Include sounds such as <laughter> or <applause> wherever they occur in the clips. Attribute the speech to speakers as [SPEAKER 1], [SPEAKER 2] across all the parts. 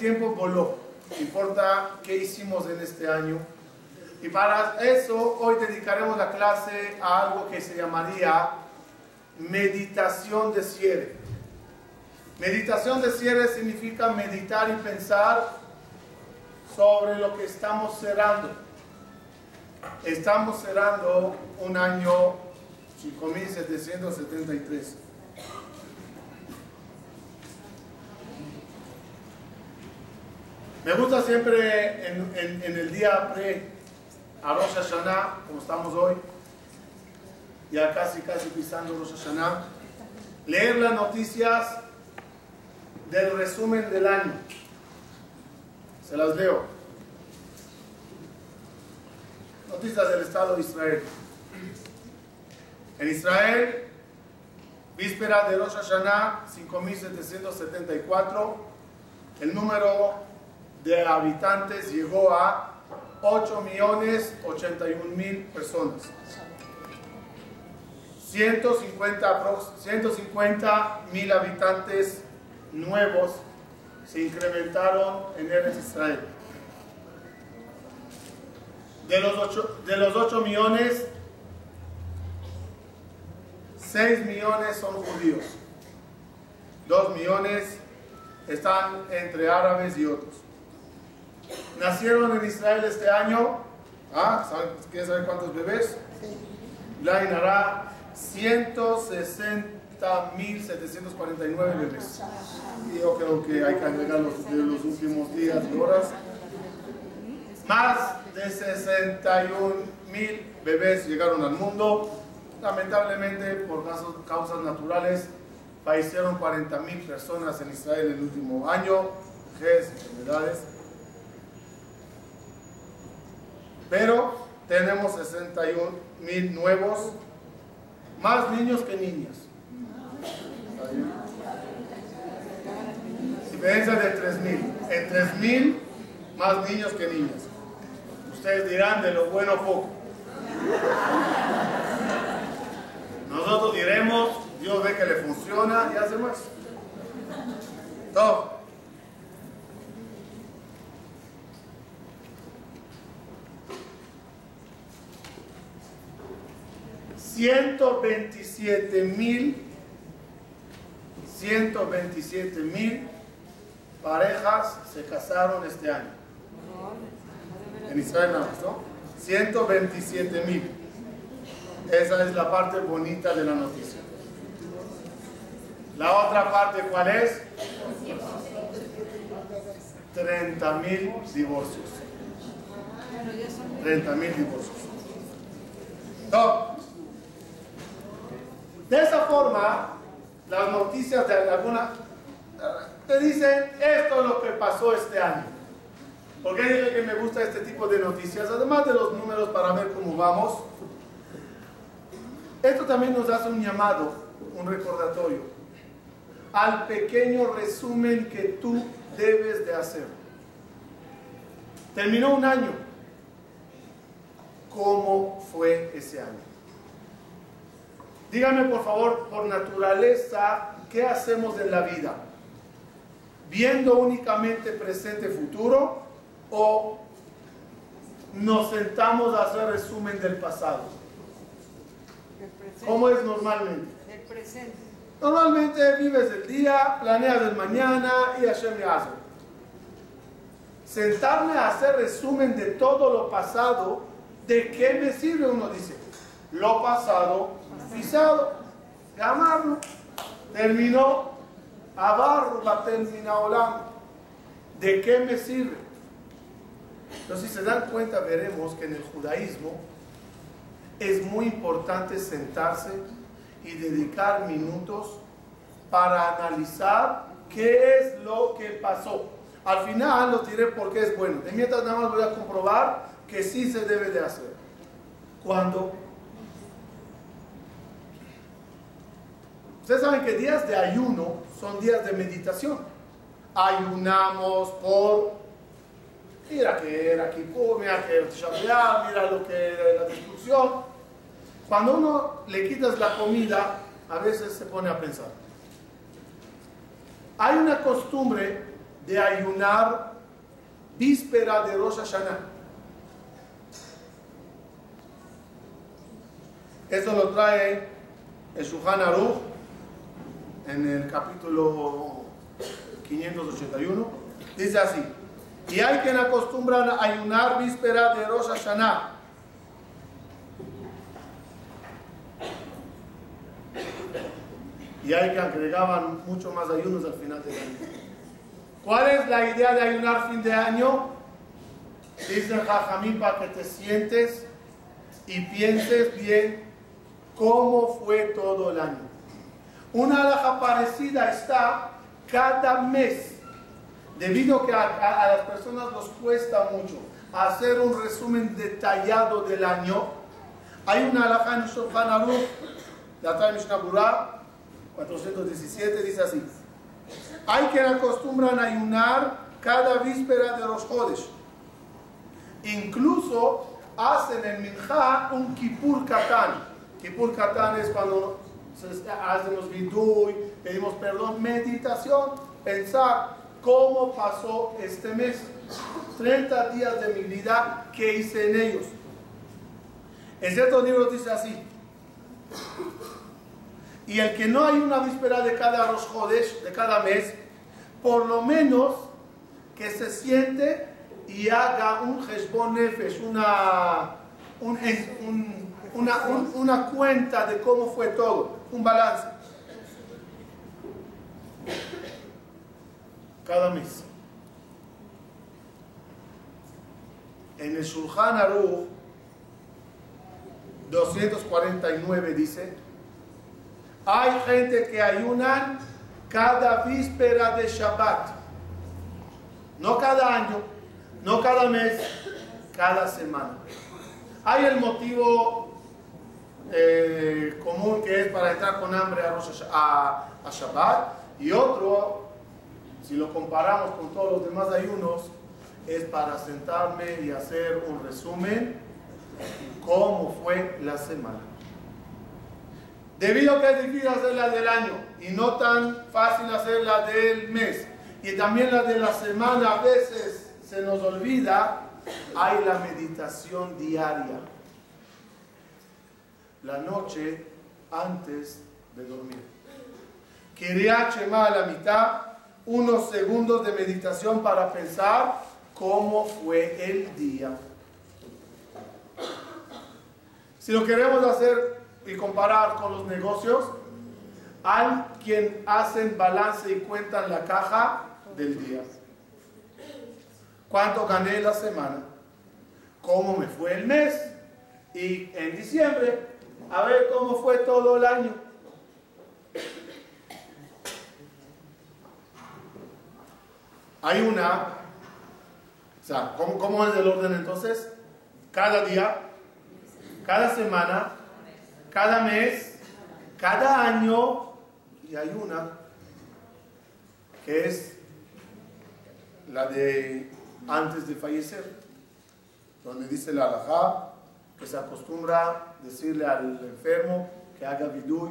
[SPEAKER 1] tiempo voló, importa qué hicimos en este año. Y para eso hoy dedicaremos la clase a algo que se llamaría meditación de cierre. Meditación de cierre significa meditar y pensar sobre lo que estamos cerrando. Estamos cerrando un año 5773. Me gusta siempre en, el día pre a Rosh Hashanah, como estamos hoy, ya casi casi pisando Rosh Hashanah, leer las noticias del resumen del año. Se las leo. Noticias del Estado de Israel. En Israel, víspera de Rosh Hashanah, 5774, el número de habitantes llegó a 8.081.000 personas. 150 aprox- 150 mil habitantes nuevos se incrementaron en Eretz Israel. De los 8, de los 8 millones, 6 millones son judíos. 2 millones están entre árabes y otros. Nacieron en Israel este año. ¿Ah? ¿saben- ¿Quieren saber cuántos bebés? La hará 160.749 bebés. Y yo creo que hay que agregar los de los últimos días y horas. Más de 61.000 bebés llegaron al mundo. Lamentablemente, por causas naturales, fallecieron 40.000 personas en Israel en el último año, enfermedades. Pero tenemos 61.000 nuevos, más niños que niñas. Diferencia de 3.000. En 3.000, más niños que niñas. Ustedes dirán de lo bueno poco. Nosotros diremos, Dios ve que le funciona y hace más. Todo. Ciento veintisiete mil, ciento veintisiete mil parejas se casaron este año. En Israel nada más, ¿no? 127 mil. Esa es la parte bonita de la noticia. La otra parte, ¿cuál es? 30 mil divorcios. 30 mil divorcios. No. De esa forma, las noticias de alguna te dicen esto es lo que pasó este año. ¿Por qué dije que me gusta este tipo de noticias? Además de los números para ver cómo vamos. Esto también nos hace un llamado, un recordatorio, al pequeño resumen que tú debes de hacer. Terminó un año. ¿Cómo fue ese año? Dígame por favor, por naturaleza, ¿qué hacemos en la vida? ¿Viendo únicamente presente futuro o nos sentamos a hacer resumen del pasado?
[SPEAKER 2] El.
[SPEAKER 1] ¿Cómo es normalmente?
[SPEAKER 2] El presente.
[SPEAKER 1] Normalmente vives el día, planeas el mañana y Hashem me hace. Sentarme a hacer resumen de todo lo pasado, ¿de qué me sirve? Uno dice, lo pasado, pisado, llamarlo, terminó, abarro, va termina ¿De qué me sirve? Entonces, si se dan cuenta, veremos que en el judaísmo es muy importante sentarse y dedicar minutos para analizar qué es lo que pasó. Al final lo diré porque es bueno. De mientras nada más voy a comprobar que sí se debe de hacer. Cuando Ustedes saben que días de ayuno son días de meditación. Ayunamos por, mira que era Kippur, mira que Shabbat, mira lo que la destrucción. Cuando uno le quitas la comida, a veces se pone a pensar. Hay una costumbre de ayunar víspera de Rosh Hashanah. Esto lo trae el Shulchan Aruch en el capítulo 581. Dice así, y hay quien acostumbran a ayunar víspera de Rosh Hashanah. Y hay que agregaban mucho más ayunos al final del año. ¿Cuál es la idea de ayunar fin de año? Dice Jajamín para que te sientes y pienses bien cómo fue todo el año. Una alhaja parecida está cada mes, debido que a, las personas nos cuesta mucho hacer un resumen detallado del año. Hay una alhaja en Shulchan la trae Mishnah 417, dice así. Hay que acostumbran a ayunar cada víspera de los jodes. Incluso hacen en Minjá un Kippur Katán. Kippur Katán es cuando hacemos vidui, pedimos perdón, meditación, pensar cómo pasó este mes. 30 días de mi vida, ¿qué hice en ellos? En ciertos libros dice así. Y el que no hay una víspera de cada Rosh de cada mes, por lo menos que se siente y haga un Nefesh, una, una, una cuenta de cómo fue todo, un balance. Cada mes. En el Shulchan Aruch 249 dice, hay gente que ayunan cada víspera de Shabbat. No cada año, no cada mes, cada semana. Hay el motivo eh, común que es para entrar con hambre a, a Shabbat y otro, si lo comparamos con todos los demás ayunos, es para sentarme y hacer un resumen cómo fue la semana. Debido a que es difícil hacer la del año y no tan fácil hacer la del mes y también la de la semana a veces se nos olvida, hay la meditación diaria. La noche antes de dormir. Quería Chema a la mitad, unos segundos de meditación para pensar cómo fue el día. Si lo queremos hacer y comparar con los negocios, hay quien hacen balance y cuentan la caja del día. ¿Cuánto gané la semana? ¿Cómo me fue el mes? Y en diciembre, a ver cómo fue todo el año. Hay una, o sea, ¿cómo, es el orden entonces? Cada día, cada semana, cada mes, cada año, y hay una que es la de antes de fallecer, donde dice la alajá que se acostumbra decirle al enfermo que haga vidui,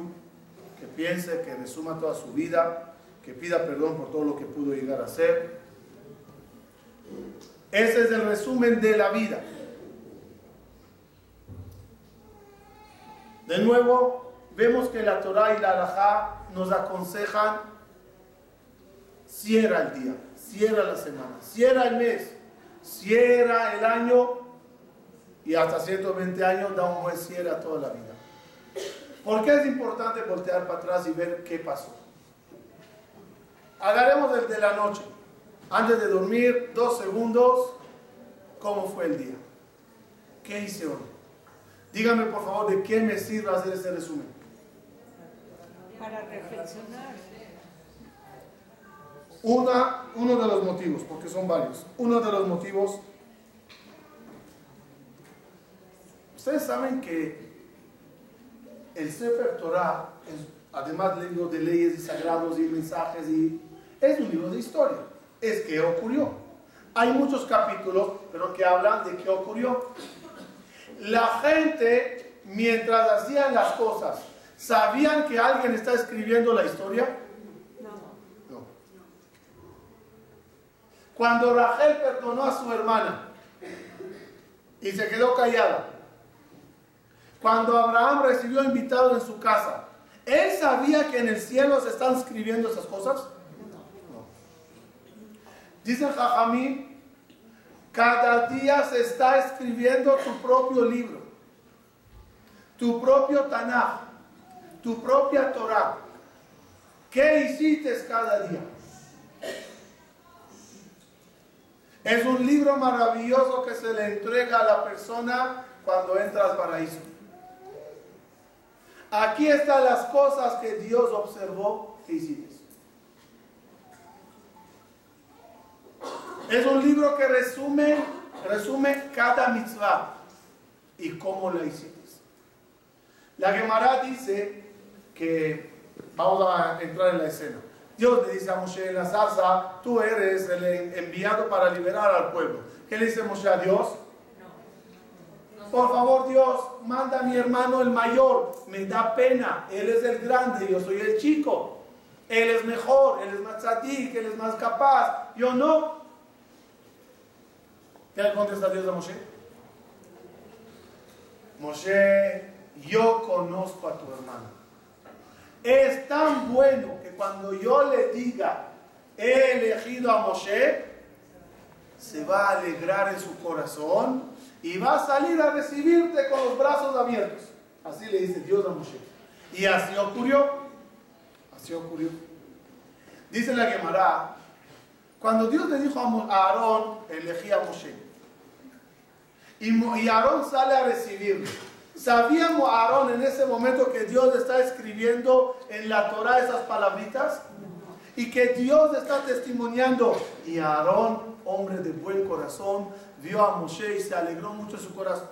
[SPEAKER 1] que piense, que resuma toda su vida, que pida perdón por todo lo que pudo llegar a ser. Ese es el resumen de la vida. De nuevo, vemos que la Torah y la Alajá nos aconsejan, cierra el día, cierra la semana, cierra el mes, cierra el año y hasta 120 años da un buen cierre a toda la vida. ¿Por qué es importante voltear para atrás y ver qué pasó? Agarremos desde la noche, antes de dormir, dos segundos, cómo fue el día. ¿Qué hice hoy? Dígame por favor de qué me sirve hacer ese resumen.
[SPEAKER 2] Para reflexionar.
[SPEAKER 1] Una, uno de los motivos, porque son varios, uno de los motivos, ustedes saben que el Sefer Torah además libro de leyes y sagrados y mensajes y es un libro de historia. Es que ocurrió. Hay muchos capítulos, pero que hablan de qué ocurrió. La gente, mientras hacían las cosas, ¿sabían que alguien está escribiendo la historia? No. no. Cuando Rachel perdonó a su hermana y se quedó callada, cuando Abraham recibió invitados en su casa, ¿él sabía que en el cielo se están escribiendo esas cosas? No. Dice Jajamín, cada día se está escribiendo tu propio libro, tu propio Tanaj, tu propia Torah. ¿Qué hiciste cada día? Es un libro maravilloso que se le entrega a la persona cuando entra al paraíso. Aquí están las cosas que Dios observó que hiciste. Es un libro que resume, resume cada mitzvah y cómo la hiciste. La Gemara dice que, vamos a entrar en la escena. Dios le dice a Moshe en la salsa, tú eres el enviado para liberar al pueblo. ¿Qué le dice Moshe a Dios? Por favor, Dios, manda a mi hermano el mayor. Me da pena. Él es el grande, yo soy el chico. Él es mejor, él es más tzadik, él es más capaz. Yo no. ¿Qué le contesta Dios a Moshe? Moshe, yo conozco a tu hermano. Es tan bueno que cuando yo le diga, he elegido a Moshe, se va a alegrar en su corazón y va a salir a recibirte con los brazos abiertos. Así le dice Dios a Moshe. Y así ocurrió. Así ocurrió. Dice la Gemara, cuando Dios le dijo a Aarón, elegí a Moshe. Y Aarón sale a recibirlo. ¿Sabíamos Aarón en ese momento que Dios está escribiendo en la Torah esas palabritas? Y que Dios está testimoniando. Y Aarón, hombre de buen corazón, vio a Moshe y se alegró mucho su corazón.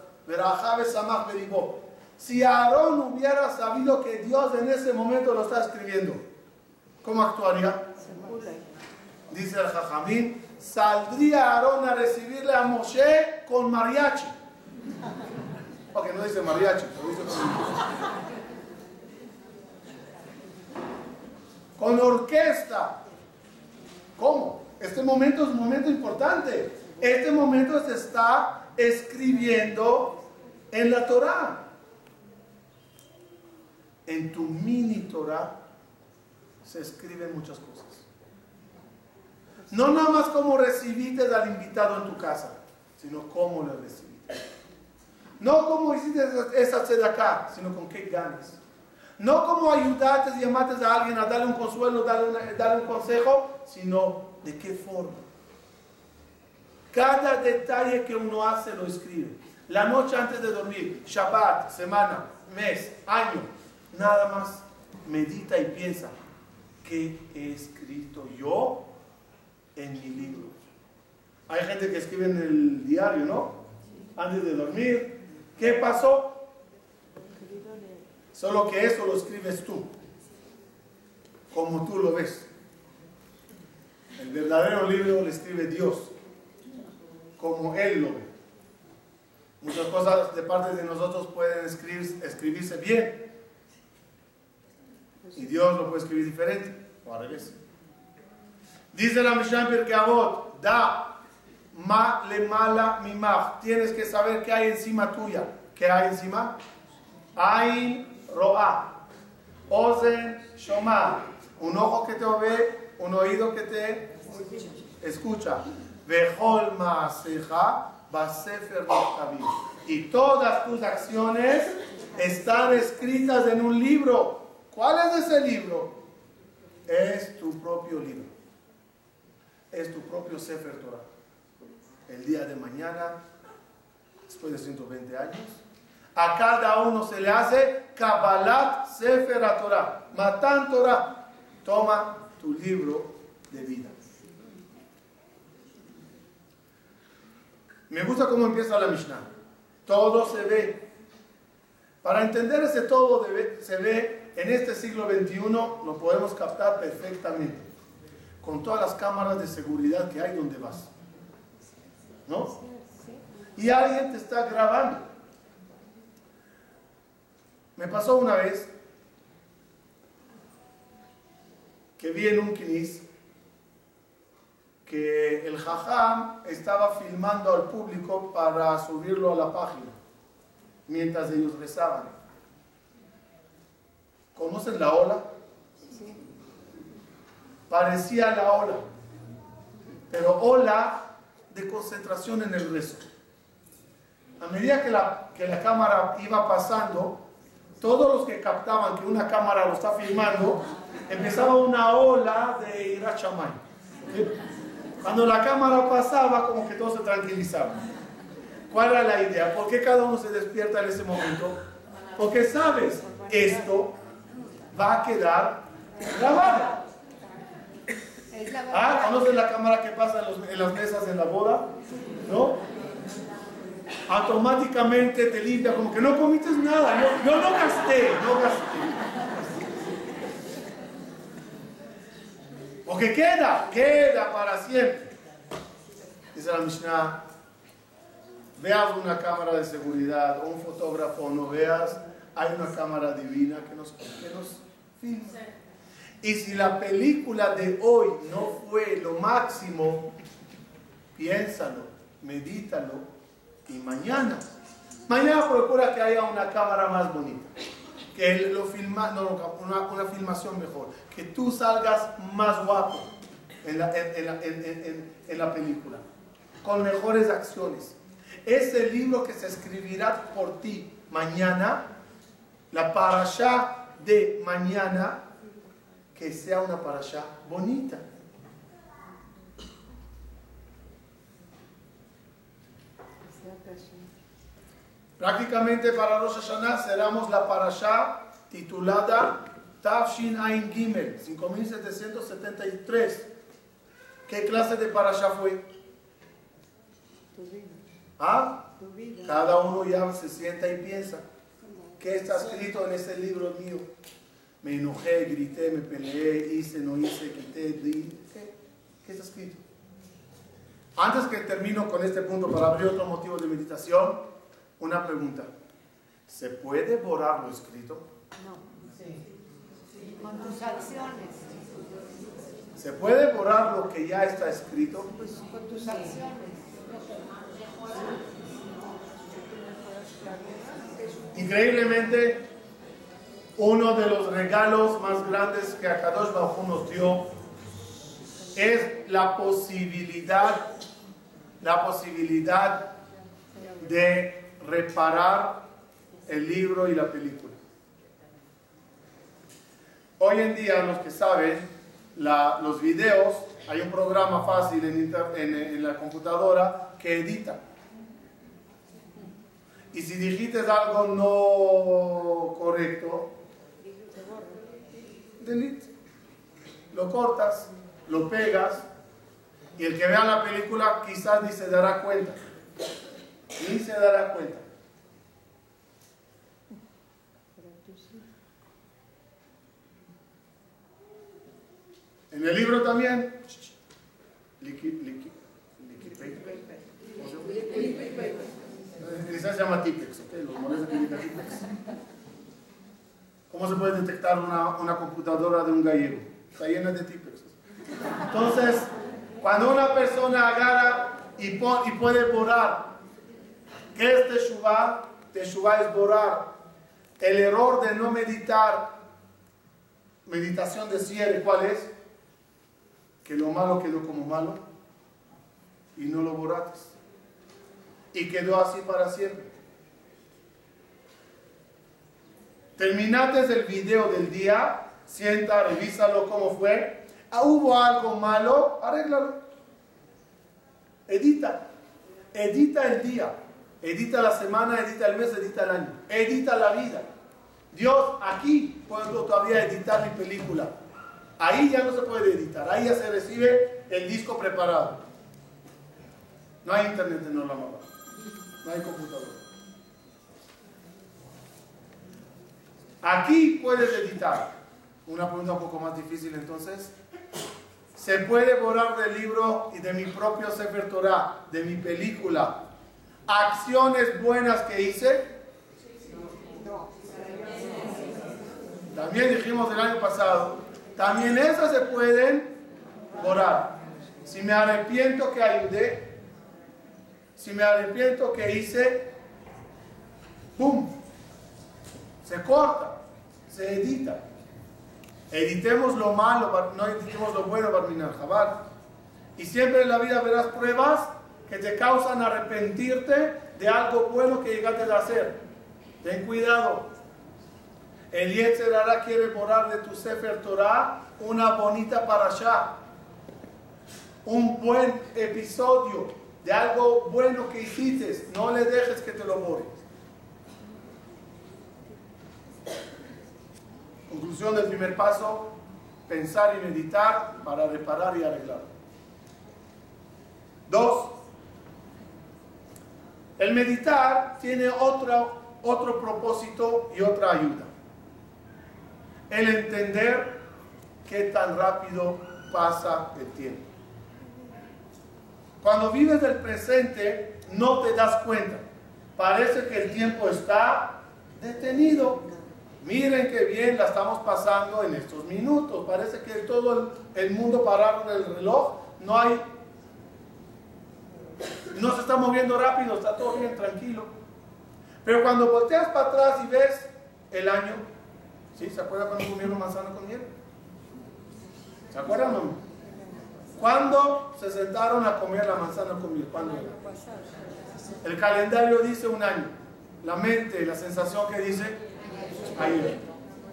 [SPEAKER 1] Si Aarón hubiera sabido que Dios en ese momento lo está escribiendo, ¿cómo actuaría? Dice el Jajamín, saldría Aarón a recibirle a Moshe con mariachi. Ok, no dice mariachi, pero dice con orquesta. ¿Cómo? Este momento es un momento importante. Este momento se está escribiendo en la Torah. En tu mini Torah se escriben muchas cosas. No nada más cómo recibiste al invitado en tu casa, sino cómo le recibiste. No cómo hiciste esa acá, sino con qué ganas. No como ayudaste y llamaste a alguien a darle un consuelo, darle, darle un consejo, sino de qué forma. Cada detalle que uno hace lo escribe. La noche antes de dormir, Shabbat, semana, mes, año, nada más medita y piensa, ¿qué he escrito yo en mi libro? Hay gente que escribe en el diario, ¿no? Antes de dormir. ¿Qué pasó? Solo que eso lo escribes tú, como tú lo ves. El verdadero libro lo escribe Dios, como Él lo ve. Muchas cosas de parte de nosotros pueden escribirse bien. Y Dios lo puede escribir diferente, o al revés. Dice la Mishnah Birkeavot, da ma le mala mimach. Tienes que saber qué hay encima tuya. ¿Qué hay encima? Hay roa, ozen shoma, un ojo que te ve, un oído que te escucha. Vejol maaseja basefer Y todas tus acciones están escritas en un libro. ¿Cuál es ese libro? Es tu propio libro. Es tu propio Sefer Torah. El día de mañana, después de 120 años, a cada uno se le hace Kabbalat Sefer Torah. Matan Torah. Toma tu libro de vida. Me gusta cómo empieza la Mishnah. Todo se ve. Para entender ese todo se ve En este siglo XXI lo podemos captar perfectamente, con todas las cámaras de seguridad que hay donde vas. ¿No? Y alguien te está grabando. Me pasó una vez que vi en un kinis que el jajam estaba filmando al público para subirlo a la página mientras ellos rezaban. ¿Conocen la ola? Parecía la ola, pero ola de concentración en el rezo. A medida que la, que la cámara iba pasando, todos los que captaban que una cámara lo está filmando, empezaba una ola de irachamay. Cuando la cámara pasaba, como que todo se tranquilizaba. ¿Cuál era la idea? ¿Por qué cada uno se despierta en ese momento? Porque sabes, esto va a quedar grabado. Ah, ¿conoces la cámara que pasa en, las mesas en la boda? ¿No? Automáticamente te limpia como que no comites nada. Yo, yo no gasté, no gasté. Porque queda, queda para siempre. Dice la Mishnah, veas una cámara de seguridad o un fotógrafo, no veas, hay una cámara divina que nos, que nos filma. Y si la película de hoy no fue lo máximo, piénsalo, medítalo y mañana, mañana procura que haya una cámara más bonita que lo filma, no, una, una, filmación mejor, que tú salgas más guapo en la, en, en, en, la película, con mejores acciones. Ese libro que se escribirá por ti mañana, la parasha de mañana, que sea una parasha bonita. Prácticamente para Rosh Hashanah cerramos la parashá titulada Tafshin Ain Gimel, 5773. ¿Qué clase de parashá fue? ¿Ah? Cada uno ya se sienta y piensa. ¿Qué está escrito en este libro mío? Me enojé, grité, me peleé, hice, no hice, quité, di. ¿Qué? ¿Qué está escrito? Antes que termino con este punto para abrir otro motivo de meditación, una pregunta. ¿Se puede borrar lo escrito?
[SPEAKER 2] No. Sí. Con tus acciones.
[SPEAKER 1] ¿Se puede borrar lo que ya está escrito?
[SPEAKER 2] Pues con tus acciones.
[SPEAKER 1] Increíblemente, uno de los regalos más grandes que Akadosh Bajú nos dio es la posibilidad, la posibilidad de reparar el libro y la película. Hoy en día, los que saben, los videos, hay un programa fácil en, en, la computadora que edita. Y si dijiste algo no correcto. Lo cortas, lo pegas, y el que vea la película quizás ni se dará cuenta ni se dará cuenta. En el libro también. Quizás se llama Tipex, ¿ok? ¿Cómo se puede detectar una, una computadora de un gallego? Está llena de Tipex. Entonces, cuando una persona agarra y, y puede borrar ¿Qué es Teshuvah? Teshuvah es borrar el error de no meditar. Meditación de cierre, ¿cuál es? Que lo malo quedó como malo y no lo borraste. Y quedó así para siempre. Terminaste el video del día, sienta, revísalo cómo fue. Ah, hubo algo malo, arréglalo. Edita. Edita el día. Edita la semana, edita el mes, edita el año. Edita la vida. Dios aquí puedo todavía editar mi película. Ahí ya no se puede editar. Ahí ya se recibe el disco preparado. No hay internet en Olamaba. No hay computadora. Aquí puedes editar. Una pregunta un poco más difícil entonces. ¿Se puede borrar del libro y de mi propio Sefer Torah, de mi película, acciones buenas que hice? También dijimos el año pasado, también esas se pueden borrar. Si me arrepiento que ayudé, si me arrepiento que hice, ¡pum! Se corta, se edita. Editemos lo malo, no editemos lo bueno, Barminar Jabal. Y siempre en la vida verás pruebas que te causan arrepentirte de algo bueno que llegaste a hacer. Ten cuidado. El Yetzerara quiere borrar de tu Sefer Torah una bonita parasha. Un buen episodio de algo bueno que hiciste. No le dejes que te lo borre. Conclusión del primer paso, pensar y meditar para reparar y arreglar. Dos, el meditar tiene otro, otro propósito y otra ayuda. El entender qué tan rápido pasa el tiempo. Cuando vives del presente, no te das cuenta. Parece que el tiempo está detenido. Miren qué bien la estamos pasando en estos minutos. Parece que todo el mundo pararon el reloj. No hay... No se está moviendo rápido, está todo bien, tranquilo. Pero cuando volteas para atrás y ves el año, ¿sí? ¿Se acuerdan cuando comieron manzana con miel? ¿Se acuerdan no? ¿Cuándo se sentaron a comer la manzana con miel? El calendario dice un año. La mente, la sensación que dice ayer.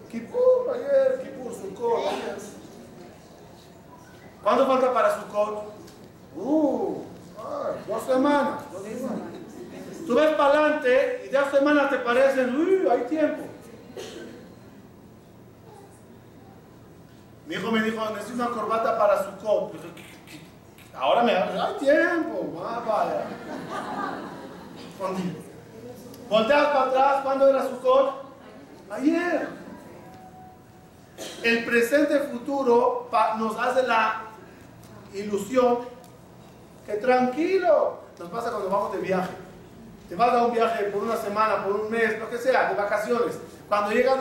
[SPEAKER 1] Kipur, ayer, Kipur, Sukkot, ayer. ¿Cuándo falta para Sukkot? Uh, dos semanas. Tú ves para adelante y dos semanas te parecen, uy, hay tiempo. Mi hijo me dijo, necesito una corbata para Sukkot. Ahora me hay tiempo, vaya. Volteas para atrás, ¿cuándo era Sukkot? Ayer. El presente futuro nos hace la ilusión que tranquilo. Nos pasa cuando vamos de viaje. Te vas a un viaje por una semana, por un mes, lo que sea, de vacaciones. Cuando llegas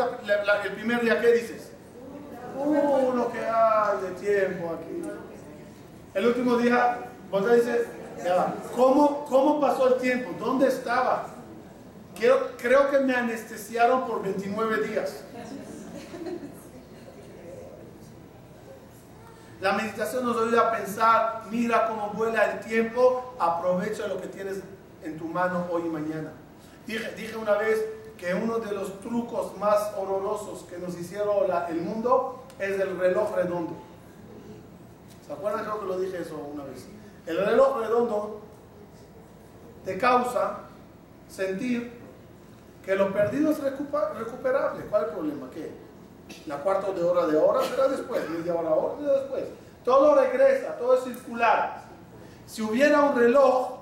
[SPEAKER 1] el primer día, ¿qué dices? Uh, lo que hay de tiempo aquí. El último día, vos dices, ¿cómo, ¿cómo pasó el tiempo? ¿Dónde estaba? creo que me anestesiaron por 29 días. La meditación nos ayuda a pensar, mira cómo vuela el tiempo, aprovecha lo que tienes en tu mano hoy y mañana. Dije, una vez que uno de los trucos más horrorosos que nos hicieron el mundo es el reloj redondo. ¿Se acuerdan? Creo que lo dije eso una vez. El reloj redondo te causa sentir que lo perdido es recuperable. ¿Cuál es el problema? ¿Qué? La cuarta de hora de hora será después, media hora, hora después. Todo regresa, todo es circular. Si hubiera un reloj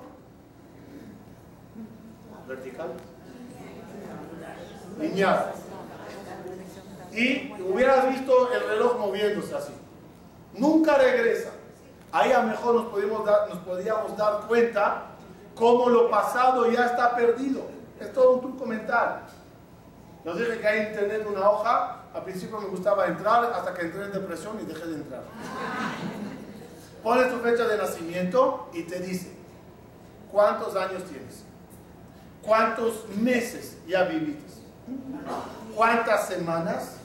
[SPEAKER 1] vertical, lineal, y hubieras visto el reloj moviéndose así, nunca regresa. Ahí a lo mejor nos podíamos dar, nos podíamos dar cuenta cómo lo pasado ya está perdido. Es todo un truco mental. Nos dije que hay internet una hoja. Al principio me gustaba entrar hasta que entré en depresión y dejé de entrar. Pones tu fecha de nacimiento y te dice cuántos años tienes, cuántos meses ya viviste, cuántas semanas,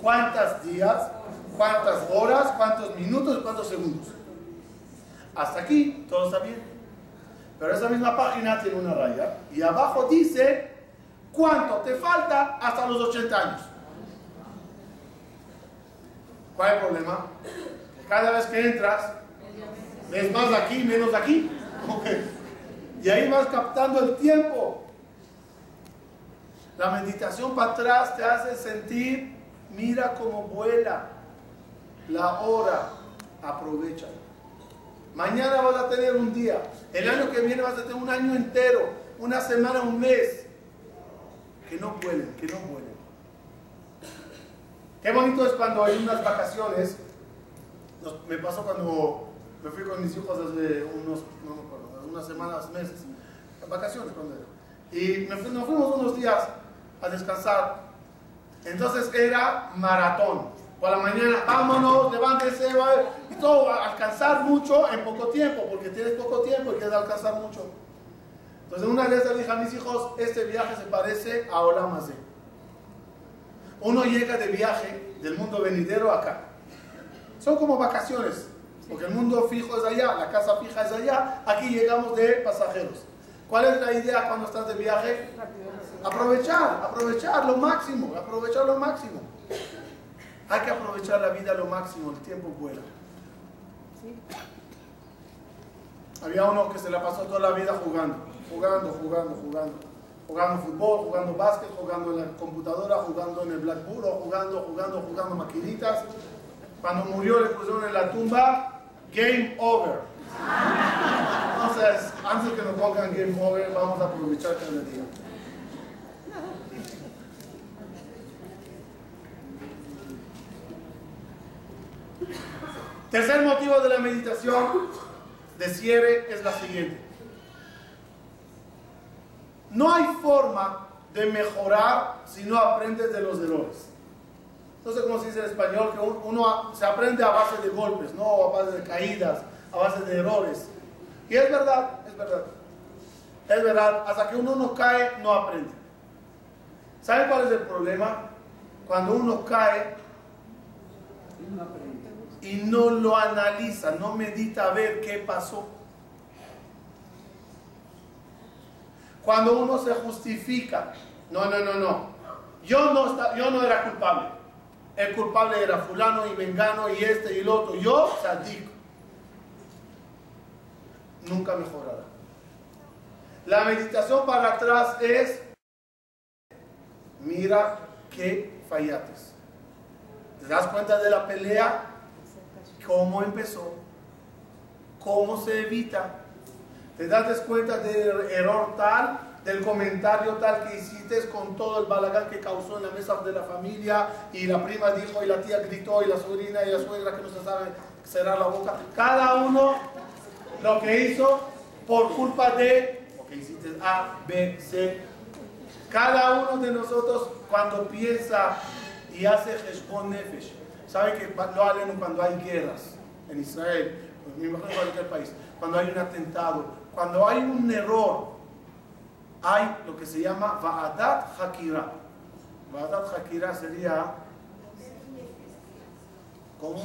[SPEAKER 1] cuántos días, cuántas horas, cuántos minutos, cuántos segundos. Hasta aquí todo está bien. Pero esa misma página tiene una raya y abajo dice cuánto te falta hasta los 80 años. ¿Cuál es el problema? Cada vez que entras, ves más de aquí, menos de aquí. <laughs> Y ahí vas captando el tiempo. La meditación para atrás te hace sentir, mira cómo vuela la hora, aprovecha. Mañana vas a tener un día. El año que viene vas a tener un año entero, una semana, un mes. Que no vuelen, que no vuelen. Qué bonito es cuando hay unas vacaciones, me pasó cuando me fui con mis hijos hace unos, no me acuerdo, unas semanas, meses, vacaciones cuando. Y nos fuimos unos días a descansar. Entonces era maratón. Por la mañana, vámonos, levántese, y todo, alcanzar mucho en poco tiempo, porque tienes poco tiempo y quieres alcanzar mucho. Entonces una vez le dije a mis hijos, este viaje se parece a Olamazé. Uno llega de viaje del mundo venidero acá. Son como vacaciones, porque el mundo fijo es allá, la casa fija es allá, aquí llegamos de pasajeros. ¿Cuál es la idea cuando estás de viaje? Aprovechar, aprovechar lo máximo, aprovechar lo máximo. Hay que aprovechar la vida lo máximo, el tiempo vuela. Había uno que se la pasó toda la vida jugando, jugando, jugando, jugando. Jugando fútbol, jugando básquet, jugando en la computadora, jugando en el Blackboard, jugando, jugando, jugando maquinitas. Cuando murió le pusieron en la tumba, game over. Entonces, antes que nos pongan game over, vamos a aprovechar cada día. Tercer motivo de la meditación de cierre es la siguiente. No hay forma de mejorar si no aprendes de los errores. No sé cómo se dice en español, que uno se aprende a base de golpes, no a base de caídas, a base de errores. Y es verdad, es verdad. Es verdad, hasta que uno no cae, no aprende. ¿Saben cuál es el problema? Cuando uno cae y no lo analiza, no medita a ver qué pasó. Cuando uno se justifica, no, no, no, no. Yo no, yo no era culpable. El culpable era fulano y vengano y este y el otro. Yo, sadico. Nunca mejorará. La meditación para atrás es, mira qué fallates. ¿Te das cuenta de la pelea? ¿Cómo empezó? ¿Cómo se evita? ¿Te das cuenta del error tal, del comentario tal que hiciste con todo el balagán que causó en la mesa de la familia y la prima dijo y la tía gritó y la sobrina y la suegra que no se sabe cerrar la boca? Cada uno lo que hizo por culpa de lo que hiciste A, B, C. Cada uno de nosotros cuando piensa y hace Heshbon Nefesh, sabe que lo hacen cuando hay guerras en Israel, en cualquier país, cuando hay un atentado, cuando hay un error, hay lo que se llama Va'adat Hakira. Va'adat Hakira sería como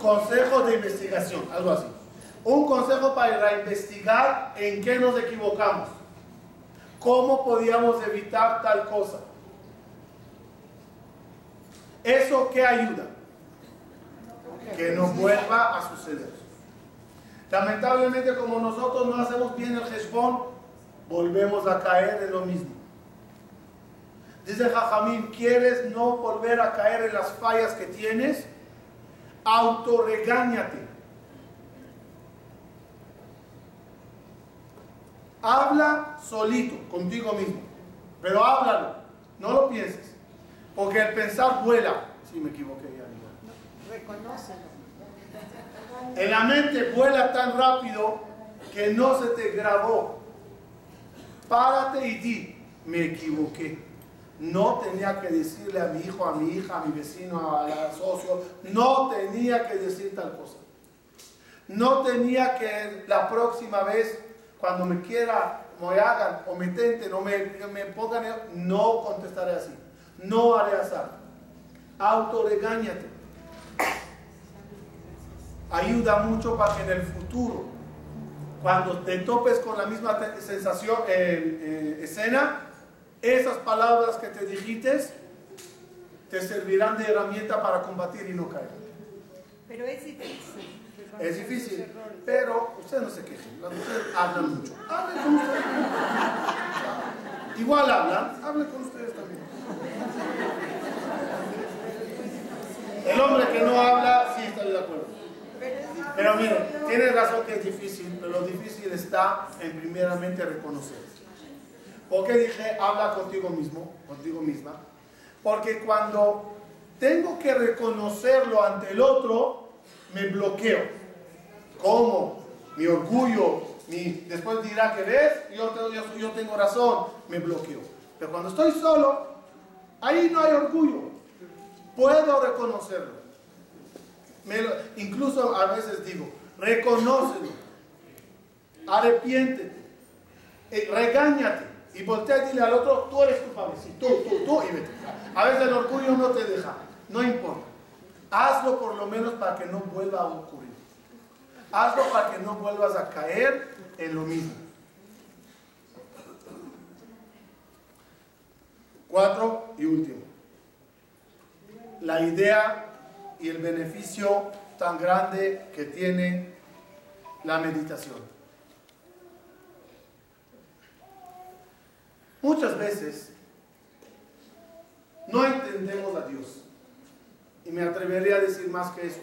[SPEAKER 1] consejo de investigación, algo así. Un consejo para investigar en qué nos equivocamos. ¿Cómo podíamos evitar tal cosa? ¿Eso qué ayuda? Que no vuelva a suceder. Lamentablemente, como nosotros no hacemos bien el Hezbón, volvemos a caer en lo mismo. Dice Jajamín, ¿quieres no volver a caer en las fallas que tienes? Autorregáñate. Habla solito, contigo mismo. Pero háblalo, no lo pienses. Porque el pensar vuela. Si me equivoqué ya. Reconócelo. En la mente vuela tan rápido que no se te grabó. Párate y di, me equivoqué. No tenía que decirle a mi hijo, a mi hija, a mi vecino, al socio, no tenía que decir tal cosa. No tenía que la próxima vez, cuando me quiera, me hagan o me tenten o me, me pongan, no contestaré así. No haré así. Autoregáñate ayuda mucho para que en el futuro, cuando te topes con la misma sensación, eh, eh, escena, esas palabras que te dijiste te servirán de herramienta para combatir y no caer.
[SPEAKER 2] Pero es difícil.
[SPEAKER 1] Es difícil, pero ustedes no se quejen, las mujeres hablan mucho. Hablen con ustedes. Igual hablan, hablen con ustedes también. El hombre que no habla, sí está de acuerdo. Pero mire, tiene razón que es difícil, pero lo difícil está en primeramente reconocer. ¿Por qué dije habla contigo mismo, contigo misma? Porque cuando tengo que reconocerlo ante el otro, me bloqueo. ¿Cómo? Mi orgullo, mi, después dirá que ves, yo tengo razón, me bloqueo. Pero cuando estoy solo, ahí no hay orgullo. Puedo reconocerlo. Incluso a veces digo, reconócelo, arrepiéntete, eh, regáñate y voltea y dile al otro, tú eres culpable, sí, tú, tú, tú, y vete. A veces el orgullo no te deja, no importa. Hazlo por lo menos para que no vuelva a ocurrir. Hazlo para que no vuelvas a caer en lo mismo. Cuatro y último. La idea y el beneficio tan grande que tiene la meditación. Muchas veces no entendemos a Dios. Y me atrevería a decir más que eso.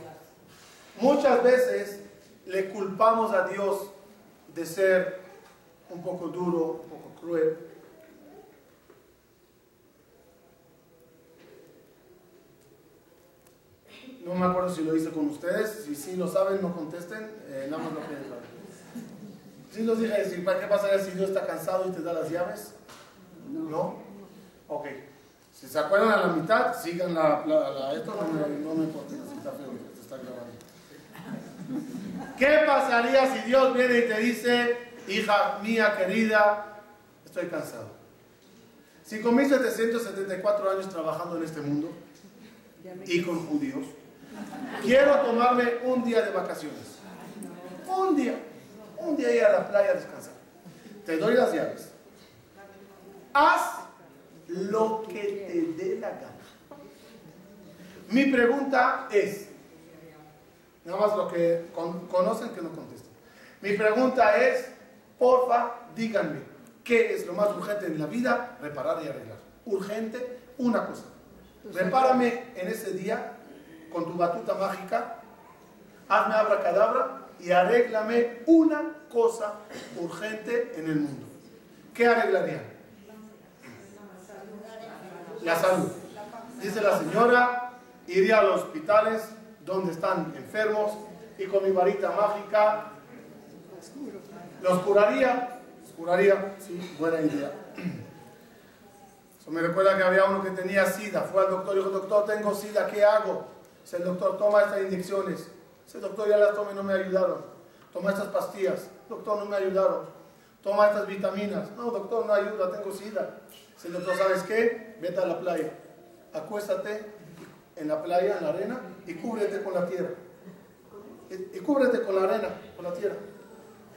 [SPEAKER 1] Muchas veces le culpamos a Dios de ser un poco duro, un poco cruel. No me acuerdo si lo hice con ustedes. Si sí lo saben, no contesten. eh, nada más lo que Sí los dije, sí, ¿para qué pasaría si Dios está cansado y te da las llaves? No. Ok. Si se acuerdan a la mitad, sigan la, la- la- esto, no me, no me importa, si está feo, está grabando. ¿Qué pasaría si Dios viene y te dice, hija mía querida, estoy cansado? 5.774 años trabajando en este mundo y con judíos, quiero tomarme un día de vacaciones. Un día. Un día ir a la playa a descansar. Te doy las llaves. Haz lo que te dé la gana. Mi pregunta es, nada más lo que con- conocen que no contesten. Mi pregunta es, porfa, díganme, ¿qué es lo más urgente en la vida? Reparar y arreglar. Urgente, una cosa. Repárame en ese día con tu batuta mágica, hazme abracadabra y arréglame una cosa urgente en el mundo. ¿Qué arreglarían? La salud. Dice la señora, iría a los hospitales donde están enfermos y con mi varita mágica los curaría. Los curaría, sí, buena idea. Me recuerda que había uno que tenía sida, fue al doctor y dijo, doctor, tengo sida, ¿qué hago? Dice el doctor, toma estas inyecciones. Dice, doctor, ya las tomé no me ayudaron. Toma estas pastillas. Doctor, no me ayudaron. Toma estas vitaminas. No, doctor, no ayuda, tengo sida. Dice el doctor, ¿sabes qué? Vete a la playa. Acuéstate en la playa, en la arena, y cúbrete con la tierra. Y, cúbrete con la arena, con la tierra.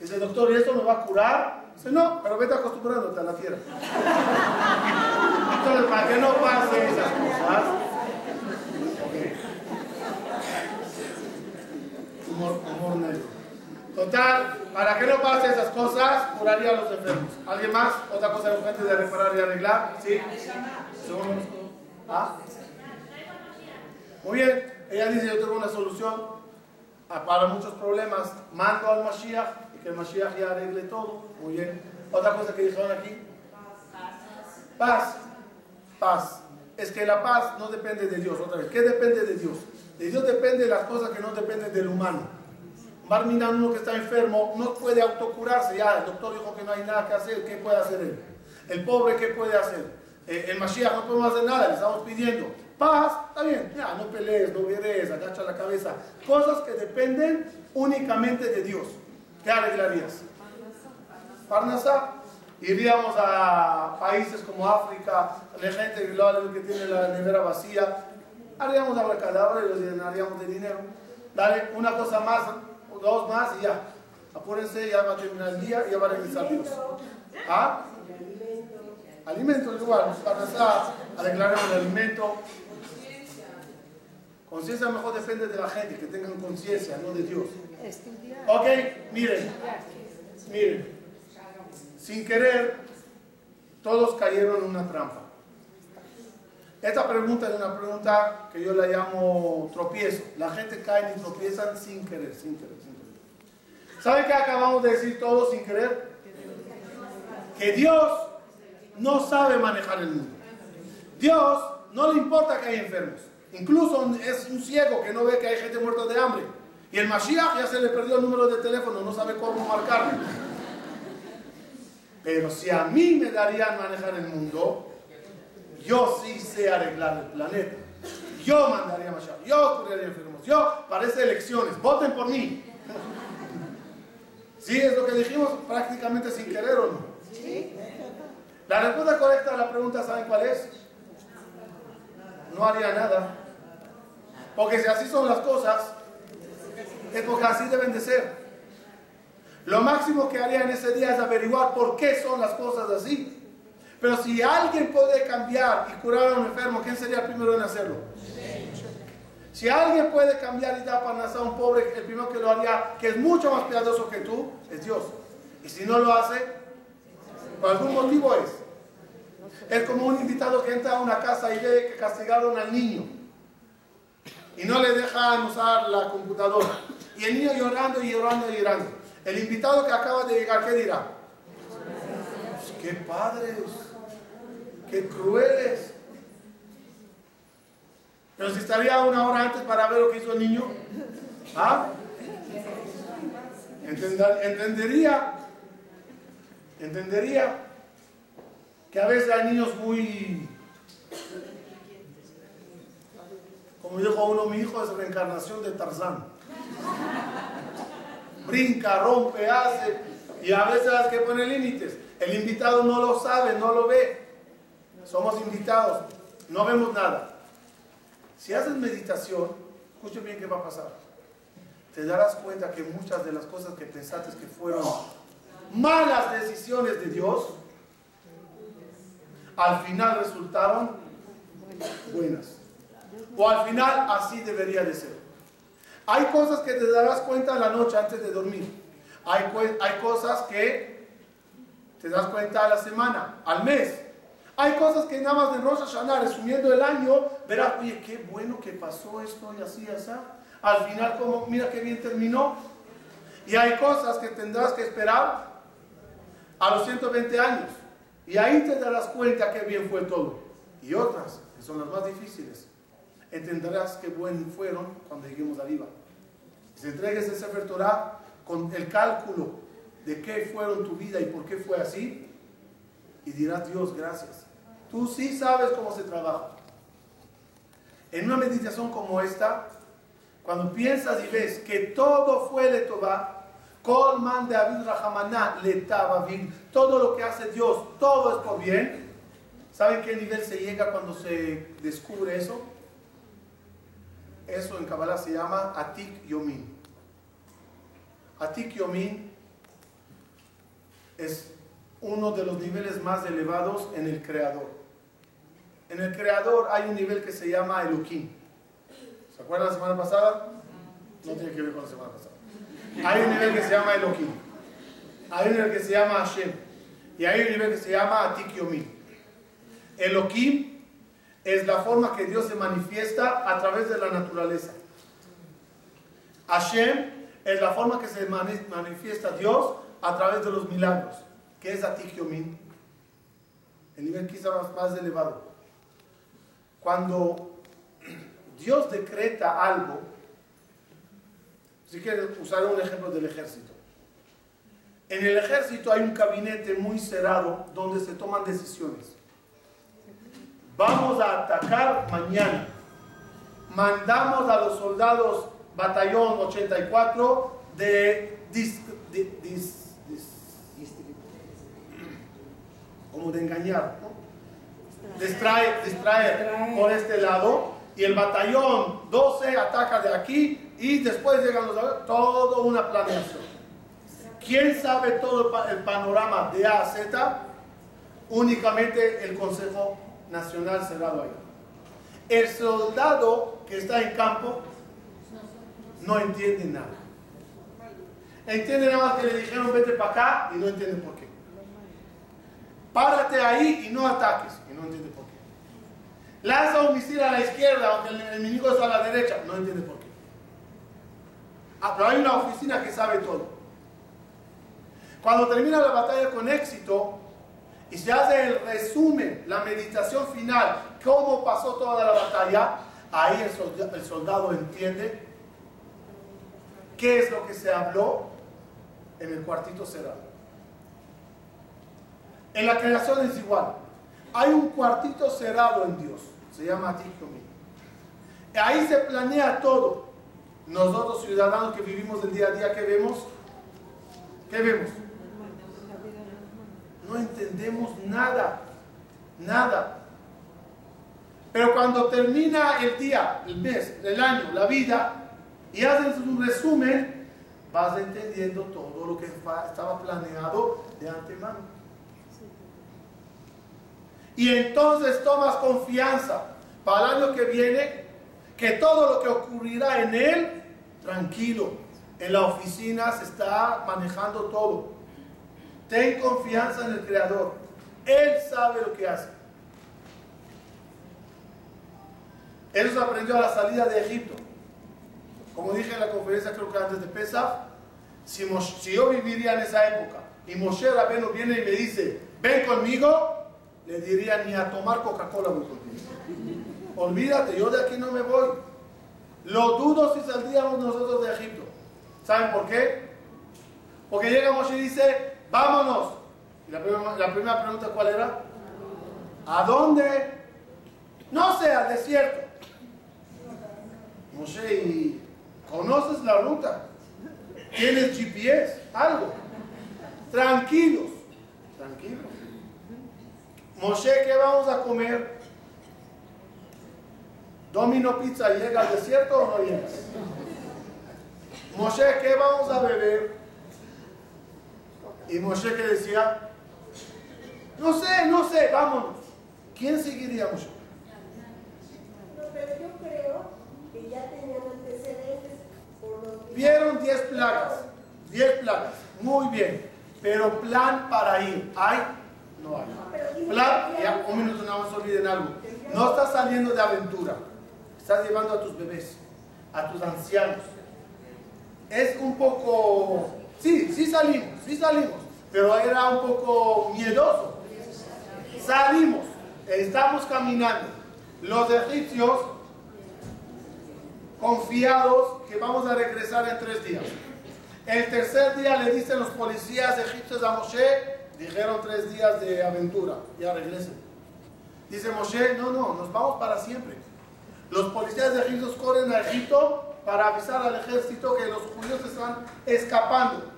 [SPEAKER 1] Dice el doctor, ¿y esto me va a curar? Dice, no, pero vete acostumbrándote a la tierra. <laughs> Entonces, para que no pase esas cosas, humor, humor negro. Total, para que no pase esas cosas, curaría a los enfermos. ¿Alguien más? ¿Otra cosa urgente de reparar y arreglar? ¿Sí? ¿Ah? Muy bien, ella dice, yo tengo una solución para muchos problemas. Mando al Mashiach y que el Mashiach ya arregle todo. Muy bien. Otra cosa que dijeron aquí. Paz. Paz. Es que la paz no depende de Dios. Otra vez, ¿qué depende de Dios? De Dios depende de las cosas que no dependen del humano. Barminan, uno que está enfermo, no puede autocurarse. Ya, el doctor dijo que no hay nada que hacer. ¿Qué puede hacer él? El pobre, ¿qué puede hacer? Eh, el Mashiach no podemos hacer nada, le estamos pidiendo. Paz, está bien, ya, no pelees, no vieres, agacha la cabeza. Cosas que dependen únicamente de Dios. ¿Qué arreglarías? Parnasá. Iríamos a países como África, la gente que tiene la nevera vacía. Haríamos la abracadabra y los llenaríamos de dinero. Dale una cosa más, dos más y ya. Apúrense, ya va a terminar el día y ya va a regresar Dios. ¿Ah? Alimento igual, Parnasá, arreglaremos el alimento. Conciencia mejor depende de la gente, que tengan conciencia, no de Dios. Ok, miren, miren, sin querer, todos cayeron en una trampa. Esta pregunta es una pregunta que yo la llamo tropiezo. La gente cae y tropiezan sin querer, sin querer, sin querer. ¿Saben qué acabamos de decir todos sin querer? Que Dios no sabe manejar el mundo. Dios no le importa que hay enfermos. Incluso es un ciego que no ve que hay gente muerta de hambre. Y el Mashiach ya se le perdió el número de teléfono, no sabe cómo marcarle. Pero si a mí me darían manejar el mundo, yo sí sé arreglar el planeta. Yo mandaría a Mashiach, yo curaría enfermos, yo parece elecciones, voten por mí. ¿Sí es lo que dijimos prácticamente sin querer o no? Sí. La respuesta correcta a la pregunta, ¿saben cuál es? No haría nada. Porque si así son las cosas, es porque así deben de ser. Lo máximo que haría en ese día es averiguar por qué son las cosas así. Pero si alguien puede cambiar y curar a un enfermo, ¿quién sería el primero en hacerlo? Si alguien puede cambiar y dar para a un pobre, el primero que lo haría, que es mucho más piadoso que tú, es Dios. Y si no lo hace, por algún motivo es. Es como un invitado que entra a una casa y ve que castigaron al niño y no le dejan usar la computadora. Y el niño llorando y llorando y llorando. El invitado que acaba de llegar, ¿qué dirá? Pues, ¡Qué padres! ¡Qué crueles! Pero si estaría una hora antes para ver lo que hizo el niño, ¿ah? entendería, entendería que a veces hay niños muy como dijo uno, mi hijo es reencarnación de Tarzán. Brinca, rompe, hace, y a veces hay que poner límites. El invitado no lo sabe, no lo ve. Somos invitados, no vemos nada. Si haces meditación, escuche bien qué va a pasar. Te darás cuenta que muchas de las cosas que pensaste que fueron malas decisiones de Dios, al final resultaron buenas. O al final así debería de ser. Hay cosas que te darás cuenta en la noche antes de dormir. Hay, hay cosas que te das cuenta a la semana, al mes. Hay cosas que nada más de Rosh Hashanah, resumiendo el año, verás, oye, qué bueno que pasó esto y así, así. Al final, como, mira qué bien terminó. Y hay cosas que tendrás que esperar a los 120 años. Y ahí te darás cuenta qué bien fue todo. Y otras, que son las más difíciles, entenderás qué buen fueron cuando lleguemos arriba. Si entregues ese Sefer Torah con el cálculo de qué fueron tu vida y por qué fue así, y dirás, Dios, gracias. Tú sí sabes cómo se trabaja. En una meditación como esta, cuando piensas y ves que todo fue de Toba, Colman de Abid Rahamaná le todo lo que hace Dios, todo es por bien. ¿Saben qué nivel se llega cuando se descubre eso? Eso en Kabbalah se llama Atik Yomin. Atik Yomin es uno de los niveles más elevados en el Creador. En el Creador hay un nivel que se llama Elohim. ¿Se acuerdan la semana pasada? No tiene que ver con la semana pasada. Hay un nivel que se llama Elohim. Hay un nivel que se llama Hashem. Y hay un nivel que se llama Atik. Elohim es la forma que Dios se manifiesta a través de la naturaleza. Hashem es la forma que se manifiesta Dios a través de los milagros, que es Atikyomin, el nivel quizá más, elevado. Cuando Dios decreta algo, si quieren usar un ejemplo del ejército. En el ejército hay un gabinete muy cerrado donde se toman decisiones. Vamos a atacar mañana. Mandamos a los soldados batallón 84 de, de engañar, distraer, distraer por este lado y el batallón 12 ataca de aquí y después llegan los todo una planeación. ¿Quién sabe todo el panorama de A a Z? Únicamente el Consejo nacional cerrado ahí. El soldado que está en campo no entiende nada. Entiende nada más que le dijeron vete para acá y no entiende por qué. Párate ahí y no ataques y no entiende por qué. Lanza un misil a la izquierda aunque el enemigo está a la derecha, no entiende por qué. Ah, pero hay una oficina que sabe todo. Cuando termina la batalla con éxito, y se hace el resumen, la meditación final, cómo pasó toda la batalla, ahí el soldado, entiende qué es lo que se habló en el cuartito cerrado. En la creación es igual. Hay un cuartito cerrado en Dios. Se llama y Ahí se planea todo. Nosotros ciudadanos que vivimos el día a día, ¿qué vemos? ¿Qué vemos? No entendemos nada. Nada. Pero cuando termina el día, el mes, el año, la vida, y haces un resumen, vas entendiendo todo lo que estaba planeado de antemano. Y entonces tomas confianza para el año que viene, que todo lo que ocurrirá en él, tranquilo, en la oficina se está manejando todo. Ten confianza en el Creador. Él sabe lo que hace. Él nos aprendió a la salida de Egipto. Como dije en la conferencia, creo que antes de Pesach, si, si yo viviría en esa época y Moshe Rabeno viene y me dice, ven conmigo, le diría ni a tomar Coca-Cola voy contigo. Olvídate, yo de aquí no me voy. Lo dudo si saldríamos nosotros de Egipto. ¿Saben por qué? Porque llega Moshe y dice, vámonos. Y la primera, la primera pregunta, ¿cuál era? ¿A dónde? No sé, al desierto. Moshe, ¿conoces la ruta? ¿Tienes GPS? Algo. Tranquilos. Tranquilos. Moshe, ¿qué vamos a comer? Domino Pizza llega al desierto o no llega? Moshe, ¿qué vamos a beber? Y Moshe que decía, no sé, no sé, vámonos. ¿Quién seguiría Moshe?
[SPEAKER 3] No, pero yo creo que ya tenían antecedentes por los
[SPEAKER 1] Vieron 10 plagas, 10 plagas, muy bien. Pero plan para ir, ¿hay? No hay. Ya un minuto, no se olviden algo. No estás saliendo de aventura, estás llevando a tus bebés, a tus ancianos. Es un poco, sí, sí salimos, sí salimos, pero era un poco miedoso. Salimos, estamos caminando. Los egipcios confiados que vamos a regresar en tres días. El tercer día le dicen los policías egipcios a Moshe, dijeron tres días de aventura, ya regresen. Dice Moshe, no, no, nos vamos para siempre. Los policías de egipcios corren a Egipto para avisar al ejército que los judíos están escapando.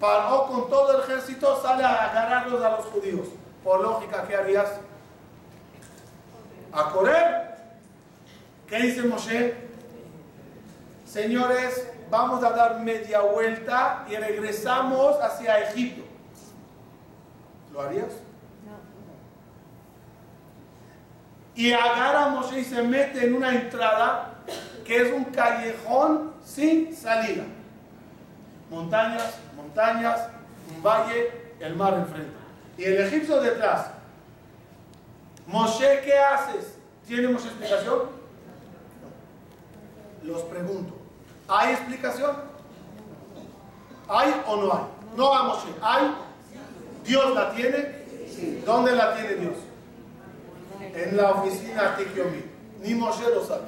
[SPEAKER 1] Paró con todo el ejército, sale a agarrarlos a los judíos. Por lógica, ¿qué harías? A correr. ¿Qué dice Moshe? Señores, vamos a dar media vuelta y regresamos hacia Egipto. ¿Lo harías? Y agarra a Moshe y se mete en una entrada que es un callejón sin salida. Montañas, montañas, un valle, el mar enfrente. Y el egipcio detrás. Moshe, ¿qué haces? ¿Tiene Moshe explicación? Los pregunto. ¿Hay explicación? ¿Hay o no hay? No vamos a ¿Hay? ¿Dios la tiene? ¿Dónde la tiene Dios? En la oficina Tikiomi. Ni Moshe lo sabe.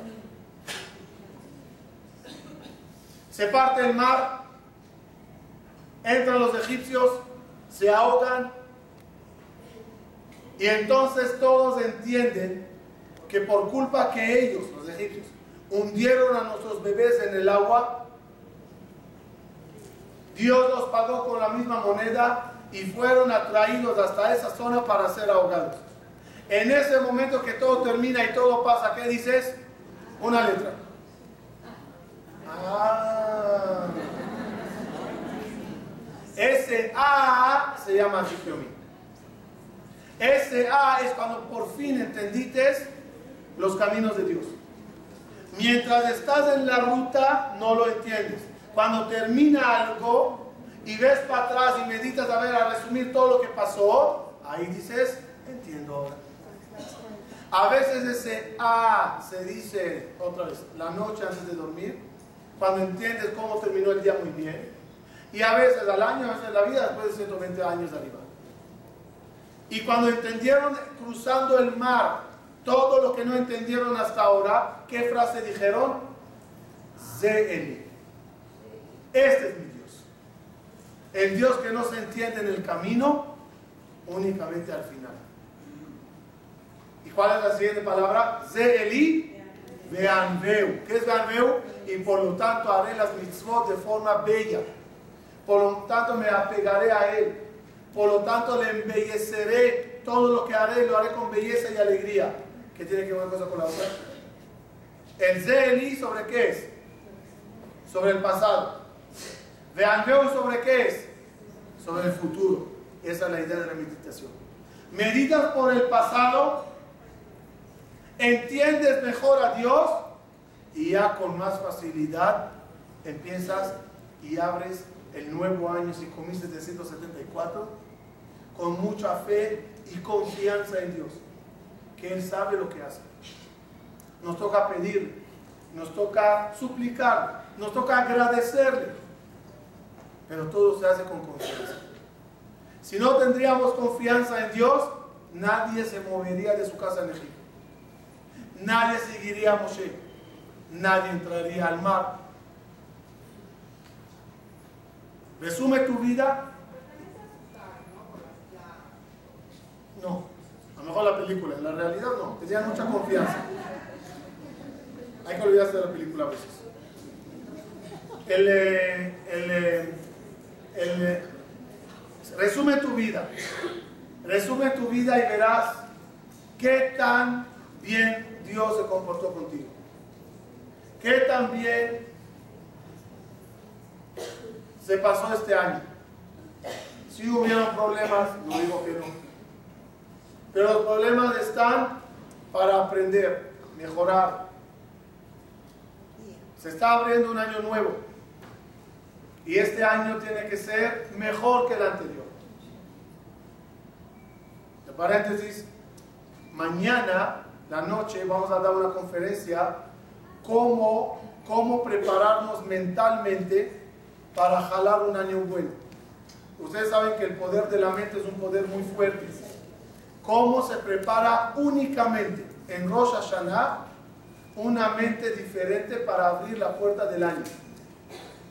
[SPEAKER 1] Se parte el mar, entran los egipcios, se ahogan y entonces todos entienden que por culpa que ellos, los egipcios, hundieron a nuestros bebés en el agua, Dios los pagó con la misma moneda y fueron atraídos hasta esa zona para ser ahogados. En ese momento que todo termina y todo pasa, ¿qué dices? Una letra. Ah. Ese A se llama Shikyomi. Ese A es cuando por fin entendiste los caminos de Dios. Mientras estás en la ruta, no lo entiendes. Cuando termina algo y ves para atrás y meditas a ver, a resumir todo lo que pasó, ahí dices, entiendo ahora. A veces ese A se dice otra vez, la noche antes de dormir, cuando entiendes cómo terminó el día muy bien. Y a veces al año, a veces la vida, después de 120 años arriba. Y cuando entendieron cruzando el mar todo lo que no entendieron hasta ahora, ¿qué frase dijeron? Ze Este es mi Dios. El Dios que no se entiende en el camino, únicamente al final. ¿Y cuál es la siguiente palabra? Ze Eli Veanveu. ¿Qué es Veanveu? Y por lo tanto haré las mitzvot de forma bella. Por lo tanto me apegaré a Él. Por lo tanto le embelleceré. Todo lo que haré lo haré con belleza y alegría. ¿Qué tiene que ver una cosa con la otra? El Zeli sobre qué es? Sobre el pasado. Veanveu sobre qué es? Sobre el futuro. Esa es la idea de la meditación. Meditas por el pasado, entiendes mejor a Dios y ya con más facilidad empiezas y abres el nuevo año 5774 con mucha fe y confianza en Dios, que Él sabe lo que hace. Nos toca pedir, nos toca suplicar, nos toca agradecerle, pero todo se hace con confianza. Si no tendríamos confianza en Dios, nadie se movería de su casa en Egipto. Nadie seguiría a Moshe. Nadie entraría al mar. Resume tu vida. No. A lo mejor la película. En la realidad no. Tenían mucha confianza. Hay que olvidarse de la película a veces. El, eh, el, eh, el, eh, resume tu vida. Resume tu vida y verás qué tan bien Dios se comportó contigo. Qué tan bien se pasó este año. Si hubieron problemas, no digo que no. Pero los problemas están para aprender, mejorar. Se está abriendo un año nuevo. Y este año tiene que ser mejor que el anterior. De paréntesis, mañana, la noche, vamos a dar una conferencia cómo, cómo prepararnos mentalmente para jalar un año bueno. Ustedes saben que el poder de la mente es un poder muy fuerte. ¿Cómo se prepara únicamente en Rosh Hashanah una mente diferente para abrir la puerta del año?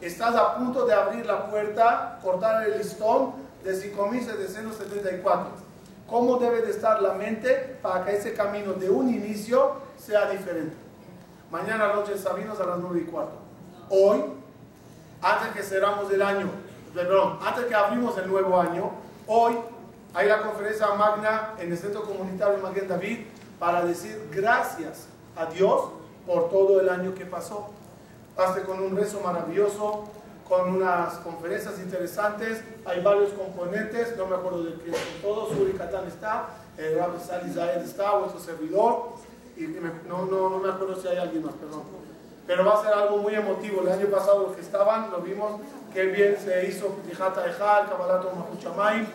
[SPEAKER 1] Estás a punto de abrir la puerta, cortar el listón de 5.774. ¿Cómo debe de estar la mente para que ese camino de un inicio sea diferente? Mañana noche Sabinos a las 9 y cuarto. Hoy antes que cerramos el año, perdón, antes que abrimos el nuevo año, hoy hay la conferencia magna en el Centro Comunitario Maguen David para decir gracias a Dios por todo el año que pasó. Hace con un rezo maravilloso, con unas conferencias interesantes, hay varios componentes, no me acuerdo de qué son todos, Uri Catán está, el Rabbi Sali Zaed está, otro servidor, y no, no, no me acuerdo si hay alguien más, perdón pero va a ser algo muy emotivo. El año pasado los que estaban, lo vimos, que bien se hizo Pitijata Ejal, Kabalato Mahuchamay.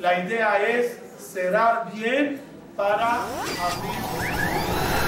[SPEAKER 1] La idea es cerrar bien para abrir.